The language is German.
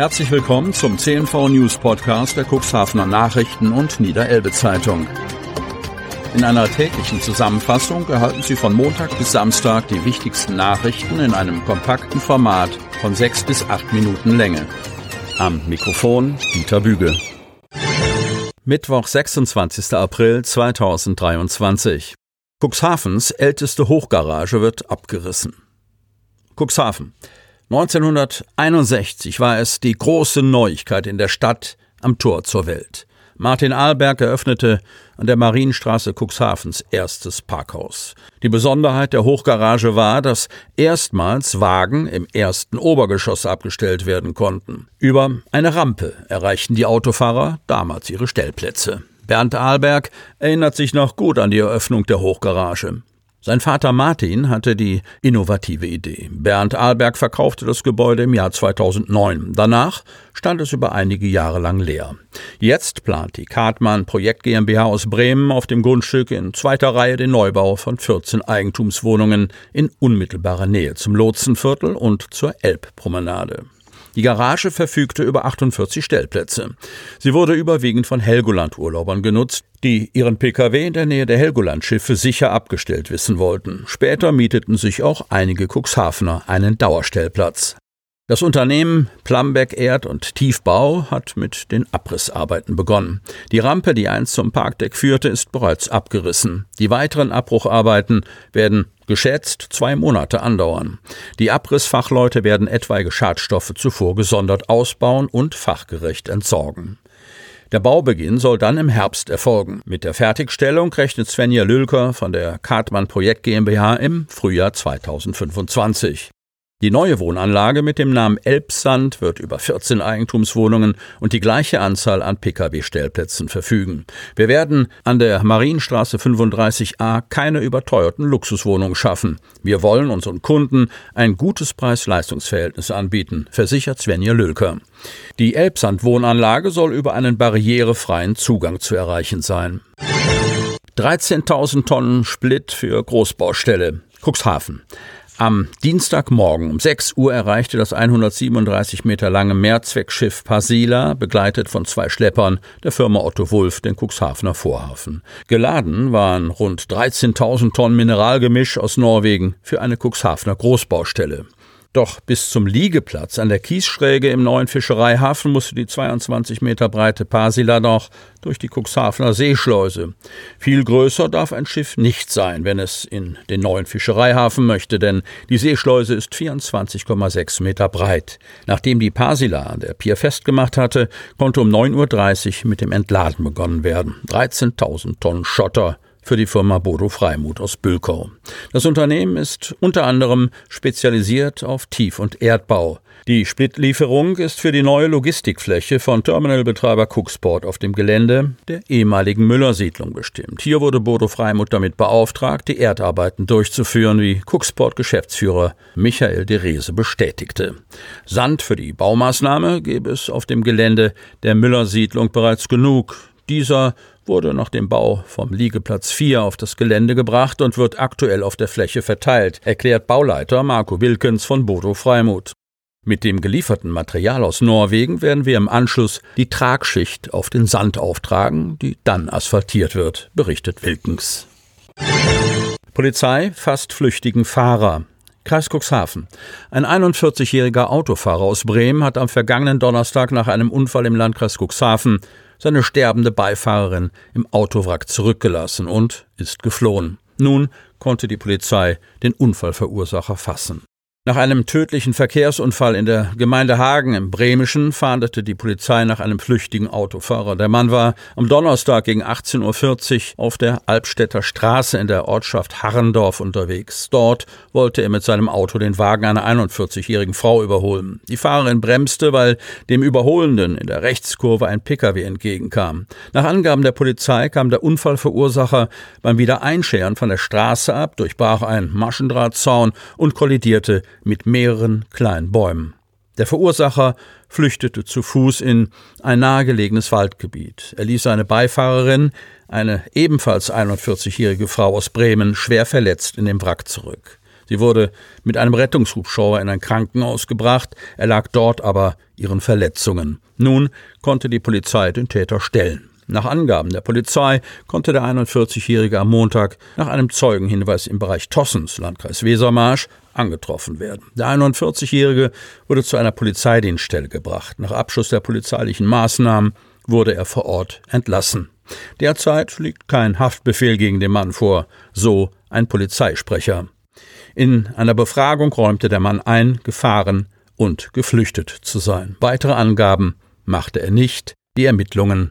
Herzlich willkommen zum CNV News Podcast der Cuxhavener Nachrichten und Niederelbe Zeitung. In einer täglichen Zusammenfassung erhalten Sie von Montag bis Samstag die wichtigsten Nachrichten in einem kompakten Format von sechs bis acht Minuten Länge. Am Mikrofon Dieter Büge. Mittwoch, 26. April 2023. Cuxhavens älteste Hochgarage wird abgerissen. Cuxhaven. 1961 war es die große Neuigkeit in der Stadt am Tor zur Welt. Martin Ahlberg eröffnete an der Marienstraße Cuxhavens erstes Parkhaus. Die Besonderheit der Hochgarage war, dass erstmals Wagen im ersten Obergeschoss abgestellt werden konnten. Über eine Rampe erreichten die Autofahrer damals ihre Stellplätze. Bernd Ahlberg erinnert sich noch gut an die Eröffnung der Hochgarage. Sein Vater Martin hatte die innovative Idee. Bernd Ahlberg verkaufte das Gebäude im Jahr 2009. Danach stand es über einige Jahre lang leer. Jetzt plant die Kartmann Projekt GmbH aus Bremen auf dem Grundstück in zweiter Reihe den Neubau von 14 Eigentumswohnungen in unmittelbarer Nähe zum Lotsenviertel und zur Elbpromenade. Die Garage verfügte über 48 Stellplätze. Sie wurde überwiegend von Helgoland-Urlaubern genutzt, die ihren Pkw in der Nähe der Helgoland-Schiffe sicher abgestellt wissen wollten. Später mieteten sich auch einige Cuxhavener einen Dauerstellplatz. Das Unternehmen Plumbeck Erd- und Tiefbau hat mit den Abrissarbeiten begonnen. Die Rampe, die einst zum Parkdeck führte, ist bereits abgerissen. Die weiteren Abbrucharbeiten werden geschätzt zwei Monate andauern. Die Abrissfachleute werden etwaige Schadstoffe zuvor gesondert ausbauen und fachgerecht entsorgen. Der Baubeginn soll dann im Herbst erfolgen. Mit der Fertigstellung rechnet Svenja Lülker von der Kartmann Projekt GmbH im Frühjahr 2025. Die neue Wohnanlage mit dem Namen Elbsand wird über 14 Eigentumswohnungen und die gleiche Anzahl an Pkw-Stellplätzen verfügen. Wir werden an der Marienstraße 35a keine überteuerten Luxuswohnungen schaffen. Wir wollen unseren Kunden ein gutes Preis-Leistungs-Verhältnis anbieten, versichert Svenja Lülker. Die Elbsand-Wohnanlage soll über einen barrierefreien Zugang zu erreichen sein. 13.000 Tonnen Split für Großbaustelle. Cuxhaven. Am Dienstagmorgen um 6 Uhr erreichte das 137 Meter lange Mehrzweckschiff Pasila, begleitet von zwei Schleppern der Firma Otto Wulf, den Cuxhavener Vorhafen. Geladen waren rund 13.000 Tonnen Mineralgemisch aus Norwegen für eine Cuxhavener Großbaustelle. Doch bis zum Liegeplatz an der Kiesschräge im neuen Fischereihafen musste die 22 Meter breite Pasila noch durch die Cuxhavener Seeschleuse. Viel größer darf ein Schiff nicht sein, wenn es in den neuen Fischereihafen möchte, denn die Seeschleuse ist 24,6 Meter breit. Nachdem die Pasila an der Pier festgemacht hatte, konnte um 9.30 Uhr mit dem Entladen begonnen werden. 13.000 Tonnen Schotter für die Firma Bodo Freimuth aus Bülkow. Das Unternehmen ist unter anderem spezialisiert auf Tief- und Erdbau. Die Splitlieferung ist für die neue Logistikfläche von Terminalbetreiber Cooksport auf dem Gelände der ehemaligen Müller-Siedlung bestimmt. Hier wurde Bodo Freimuth damit beauftragt, die Erdarbeiten durchzuführen, wie Cooksport-Geschäftsführer Michael Derese bestätigte. Sand für die Baumaßnahme gäbe es auf dem Gelände der Müller-Siedlung bereits genug. Dieser wurde nach dem Bau vom Liegeplatz 4 auf das Gelände gebracht und wird aktuell auf der Fläche verteilt, erklärt Bauleiter Marco Wilkens von Bodo Freimuth. Mit dem gelieferten Material aus Norwegen werden wir im Anschluss die Tragschicht auf den Sand auftragen, die dann asphaltiert wird, berichtet Wilkens. Polizei fasst flüchtigen Fahrer. Kreis Cuxhaven. Ein 41-jähriger Autofahrer aus Bremen hat am vergangenen Donnerstag nach einem Unfall im Landkreis Cuxhaven seine sterbende Beifahrerin im Autowrack zurückgelassen und ist geflohen. Nun konnte die Polizei den Unfallverursacher fassen. Nach einem tödlichen Verkehrsunfall in der Gemeinde Hagen im Bremischen fahndete die Polizei nach einem flüchtigen Autofahrer. Der Mann war am Donnerstag gegen 18.40 Uhr auf der Albstädter Straße in der Ortschaft Harrendorf unterwegs. Dort wollte er mit seinem Auto den Wagen einer 41-jährigen Frau überholen. Die Fahrerin bremste, weil dem Überholenden in der Rechtskurve ein Pkw entgegenkam. Nach Angaben der Polizei kam der Unfallverursacher beim Wiedereinscheren von der Straße ab, durchbrach einen Maschendrahtzaun und kollidierte mit mehreren kleinen Bäumen. Der Verursacher flüchtete zu Fuß in ein nahegelegenes Waldgebiet. Er ließ seine Beifahrerin, eine ebenfalls 41-jährige Frau aus Bremen, schwer verletzt in dem Wrack zurück. Sie wurde mit einem Rettungshubschrauber in ein Krankenhaus gebracht, erlag dort aber ihren Verletzungen. Nun konnte die Polizei den Täter stellen. Nach Angaben der Polizei konnte der 41-Jährige am Montag nach einem Zeugenhinweis im Bereich Tossens, Landkreis Wesermarsch, angetroffen werden. Der 41-Jährige wurde zu einer Polizeidienststelle gebracht. Nach Abschluss der polizeilichen Maßnahmen wurde er vor Ort entlassen. Derzeit liegt kein Haftbefehl gegen den Mann vor, so ein Polizeisprecher. In einer Befragung räumte der Mann ein, gefahren und geflüchtet zu sein. Weitere Angaben machte er nicht. Die Ermittlungen